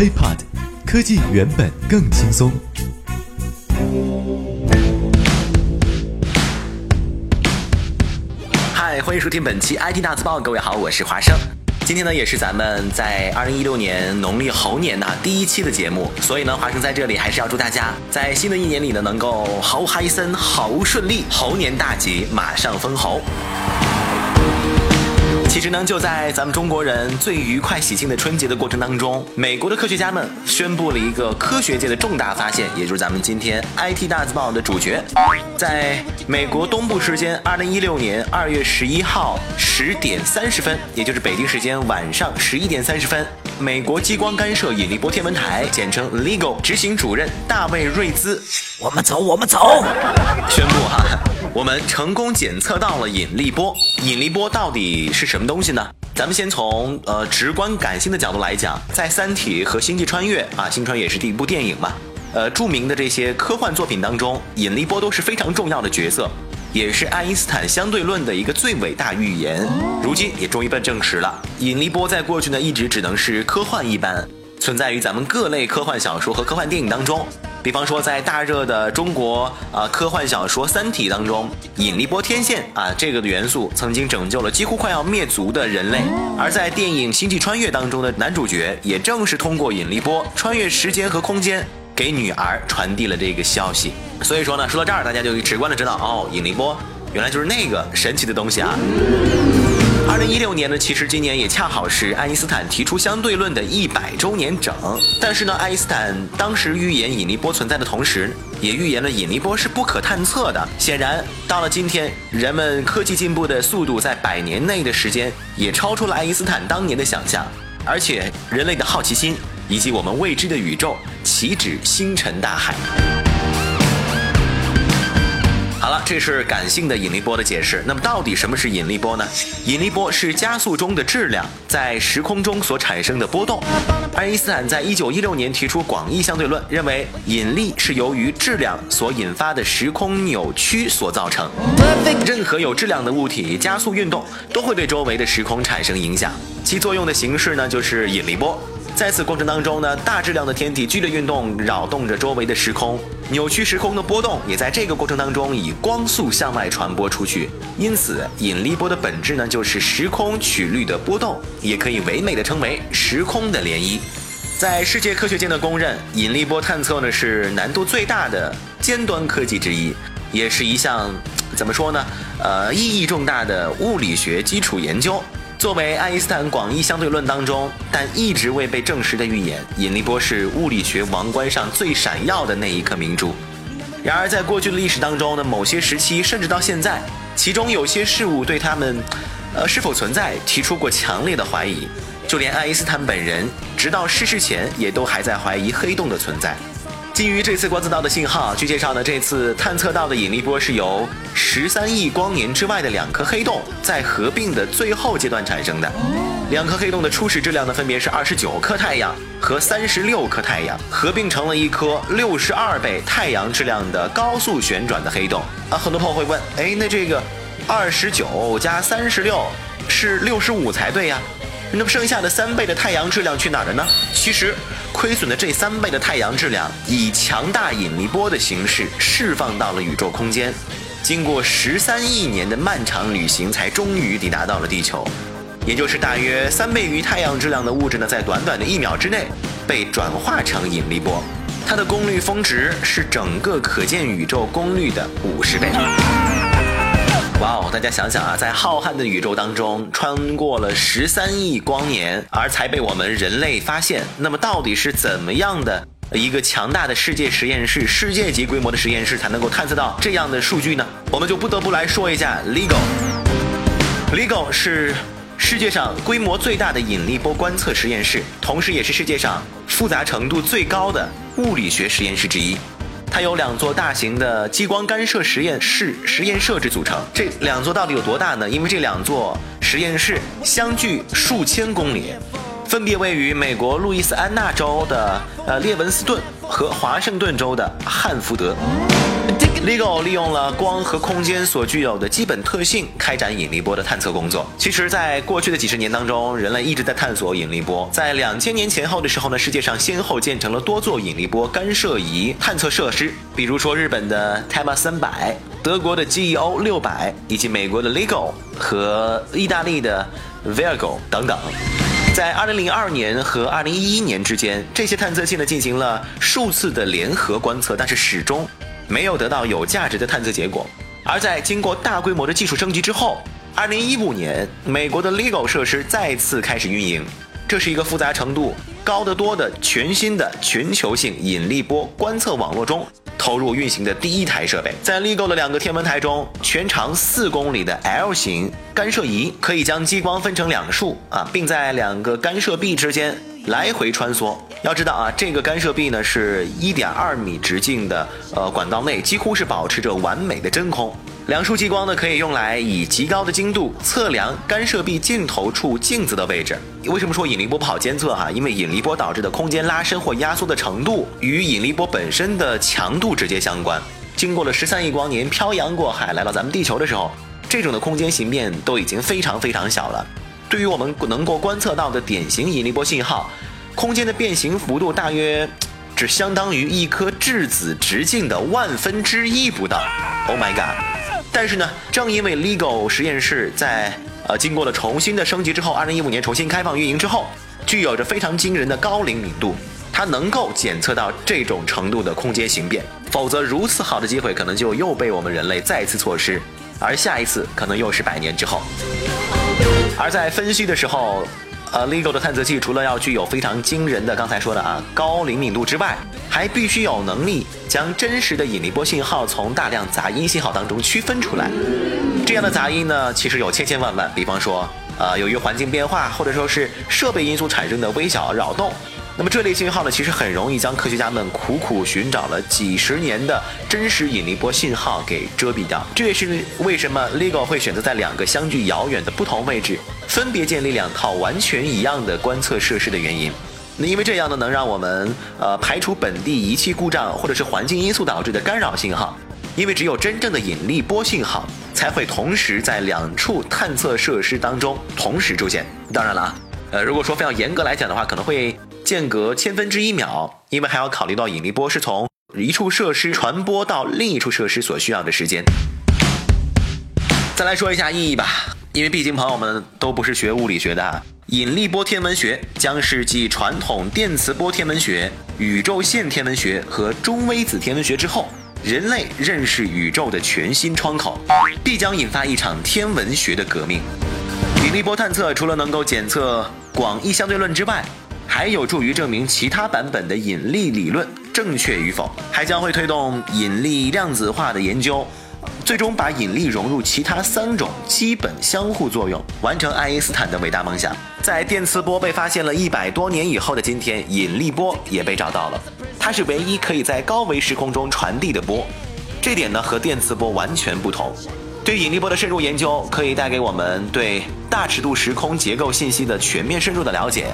HiPod，科技原本更轻松。嗨，欢迎收听本期 IT 大字报，各位好，我是华生。今天呢，也是咱们在二零一六年农历猴年的第一期的节目，所以呢，华生在这里还是要祝大家在新的一年里呢，能够猴嗨森，猴顺利，猴年大吉，马上封侯。其实呢，就在咱们中国人最愉快喜庆的春节的过程当中，美国的科学家们宣布了一个科学界的重大发现，也就是咱们今天 IT 大字报的主角。在美国东部时间二零一六年二月十一号十点三十分，也就是北京时间晚上十一点三十分，美国激光干涉引力波天文台（简称 LIGO） 执行主任大卫瑞兹，我们走，我们走，宣布哈，我们成功检测到了引力波。引力波到底是什么东西呢？咱们先从呃直观感性的角度来讲，在《三体》和《星际穿越》啊，《星穿越》也是第一部电影嘛，呃，著名的这些科幻作品当中，引力波都是非常重要的角色，也是爱因斯坦相对论的一个最伟大预言。如今也终于被证实了，引力波在过去呢一直只能是科幻一般，存在于咱们各类科幻小说和科幻电影当中。比方说，在大热的中国啊科幻小说《三体》当中，引力波天线啊这个的元素曾经拯救了几乎快要灭族的人类；而在电影《星际穿越》当中的男主角，也正是通过引力波穿越时间和空间，给女儿传递了这个消息。所以说呢，说到这儿，大家就直观的知道，哦，引力波原来就是那个神奇的东西啊。二零一六年呢，其实今年也恰好是爱因斯坦提出相对论的一百周年整。但是呢，爱因斯坦当时预言引力波存在的同时，也预言了引力波是不可探测的。显然，到了今天，人们科技进步的速度在百年内的时间，也超出了爱因斯坦当年的想象。而且，人类的好奇心以及我们未知的宇宙，岂止星辰大海。好了，这是感性的引力波的解释。那么，到底什么是引力波呢？引力波是加速中的质量在时空中所产生的波动。爱因斯坦在一九一六年提出广义相对论，认为引力是由于质量所引发的时空扭曲所造成。任何有质量的物体加速运动，都会对周围的时空产生影响。其作用的形式呢，就是引力波。在此过程当中呢，大质量的天体剧烈运动，扰动着周围的时空，扭曲时空的波动也在这个过程当中以光速向外传播出去。因此，引力波的本质呢，就是时空曲率的波动，也可以唯美的称为时空的涟漪。在世界科学界的公认，引力波探测呢是难度最大的尖端科技之一，也是一项怎么说呢？呃，意义重大的物理学基础研究。作为爱因斯坦广义相对论当中，但一直未被证实的预言，引力波是物理学王冠上最闪耀的那一颗明珠。然而，在过去的历史当中呢，某些时期甚至到现在，其中有些事物对他们，呃，是否存在提出过强烈的怀疑。就连爱因斯坦本人，直到逝世前也都还在怀疑黑洞的存在。基于这次观测到的信号，据介绍呢，这次探测到的引力波是由十三亿光年之外的两颗黑洞在合并的最后阶段产生的。两颗黑洞的初始质量呢，分别是二十九颗太阳和三十六颗太阳，合并成了一颗六十二倍太阳质量的高速旋转的黑洞。啊，很多朋友会问，哎，那这个二十九加三十六是六十五才对呀？那么剩下的三倍的太阳质量去哪儿了呢？其实，亏损的这三倍的太阳质量以强大引力波的形式释放到了宇宙空间，经过十三亿年的漫长旅行，才终于抵达到了地球。也就是大约三倍于太阳质量的物质呢，在短短的一秒之内被转化成引力波，它的功率峰值是整个可见宇宙功率的五十倍。哇哦！大家想想啊，在浩瀚的宇宙当中，穿过了十三亿光年，而才被我们人类发现。那么，到底是怎么样的一个强大的世界实验室、世界级规模的实验室，才能够探测到这样的数据呢？我们就不得不来说一下 LIGO。LIGO 是世界上规模最大的引力波观测实验室，同时也是世界上复杂程度最高的物理学实验室之一。它由两座大型的激光干涉实验室实验设置组成。这两座到底有多大呢？因为这两座实验室相距数千公里，分别位于美国路易斯安那州的呃列文斯顿和华盛顿州的汉福德。LIGO 利用了光和空间所具有的基本特性，开展引力波的探测工作。其实，在过去的几十年当中，人类一直在探索引力波。在两千年前后的时候呢，世界上先后建成了多座引力波干涉仪探测设施，比如说日本的 TEMA 三百、德国的 GEO 六百，以及美国的 LIGO 和意大利的 Virgo 等等。在2002年和2011年之间，这些探测器呢进行了数次的联合观测，但是始终。没有得到有价值的探测结果，而在经过大规模的技术升级之后，二零一五年，美国的 LIGO 设施再次开始运营。这是一个复杂程度高得多的全新的全球性引力波观测网络中投入运行的第一台设备。在 LIGO 的两个天文台中，全长四公里的 L 型干涉仪可以将激光分成两束啊，并在两个干涉臂之间。来回穿梭，要知道啊，这个干涉臂呢是一点二米直径的，呃，管道内几乎是保持着完美的真空。两束激光呢可以用来以极高的精度测量干涉臂尽头处镜子的位置。为什么说引力波不好监测哈？因为引力波导致的空间拉伸或压缩的程度与引力波本身的强度直接相关。经过了十三亿光年漂洋过海来到咱们地球的时候，这种的空间形变都已经非常非常小了。对于我们能够观测到的典型引力波信号，空间的变形幅度大约只相当于一颗质子直径的万分之一不到。Oh my god！但是呢，正因为 LIGO 实验室在呃经过了重新的升级之后，二零一五年重新开放运营之后，具有着非常惊人的高灵敏度，它能够检测到这种程度的空间形变。否则，如此好的机会可能就又被我们人类再次错失，而下一次可能又是百年之后。而在分析的时候，呃，LIGO 的探测器除了要具有非常惊人的刚才说的啊高灵敏度之外，还必须有能力将真实的引力波信号从大量杂音信号当中区分出来。这样的杂音呢，其实有千千万万，比方说，呃，由于环境变化或者说是设备因素产生的微小扰动。那么这类信号呢，其实很容易将科学家们苦苦寻找了几十年的真实引力波信号给遮蔽掉。这也是为什么 LIGO 会选择在两个相距遥远的不同位置，分别建立两套完全一样的观测设施的原因。那因为这样呢，能让我们呃排除本地仪器故障或者是环境因素导致的干扰信号。因为只有真正的引力波信号才会同时在两处探测设施当中同时出现。当然了啊，呃，如果说非要严格来讲的话，可能会。间隔千分之一秒，因为还要考虑到引力波是从一处设施传播到另一处设施所需要的时间。再来说一下意义吧，因为毕竟朋友们都不是学物理学的，引力波天文学将是继传统电磁波天文学、宇宙线天文学和中微子天文学之后，人类认识宇宙的全新窗口，必将引发一场天文学的革命。引力波探测除了能够检测广义相对论之外，还有助于证明其他版本的引力理论正确与否，还将会推动引力量子化的研究，最终把引力融入其他三种基本相互作用，完成爱因斯坦的伟大梦想。在电磁波被发现了一百多年以后的今天，引力波也被找到了，它是唯一可以在高维时空中传递的波，这点呢和电磁波完全不同。对引力波的深入研究，可以带给我们对大尺度时空结构信息的全面深入的了解。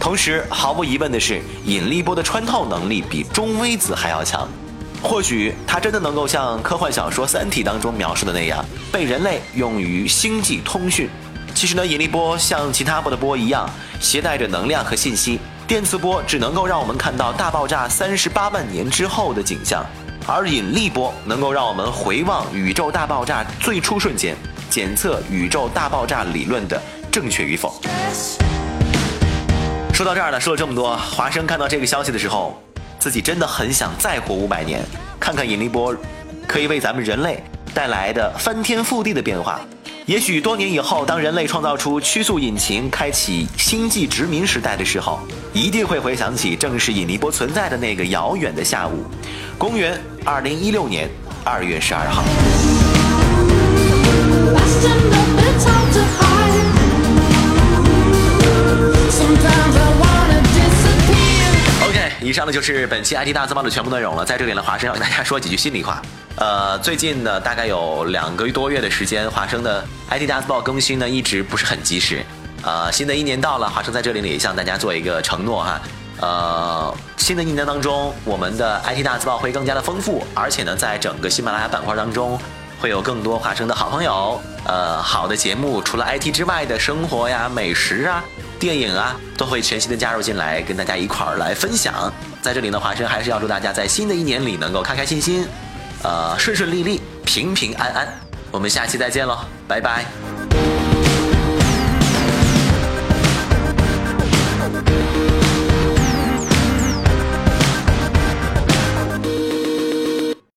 同时，毫无疑问的是，引力波的穿透能力比中微子还要强。或许它真的能够像科幻小说《三体》当中描述的那样，被人类用于星际通讯。其实呢，引力波像其他波的波一样，携带着能量和信息。电磁波只能够让我们看到大爆炸三十八万年之后的景象，而引力波能够让我们回望宇宙大爆炸最初瞬间，检测宇宙大爆炸理论的正确与否。说到这儿呢，说了这么多，华生看到这个消息的时候，自己真的很想再活五百年，看看引力波可以为咱们人类带来的翻天覆地的变化。也许多年以后，当人类创造出曲速引擎，开启星际殖民时代的时候，一定会回想起正是引力波存在的那个遥远的下午，公元二零一六年二月十二号。呢就是本期 IT 大字报的全部内容了。在这里呢，华生要跟大家说几句心里话。呃，最近呢，大概有两个多月的时间，华生的 IT 大字报更新呢一直不是很及时。呃，新的一年到了，华生在这里呢也向大家做一个承诺哈，呃，新的一年当中，我们的 IT 大字报会更加的丰富，而且呢，在整个喜马拉雅板块当中，会有更多华生的好朋友，呃，好的节目，除了 IT 之外的生活呀、美食啊、电影啊，都会全新的加入进来，跟大家一块儿来分享。在这里呢，华生还是要祝大家在新的一年里能够开开心心，呃，顺顺利利、平平安安。我们下期再见喽，拜拜。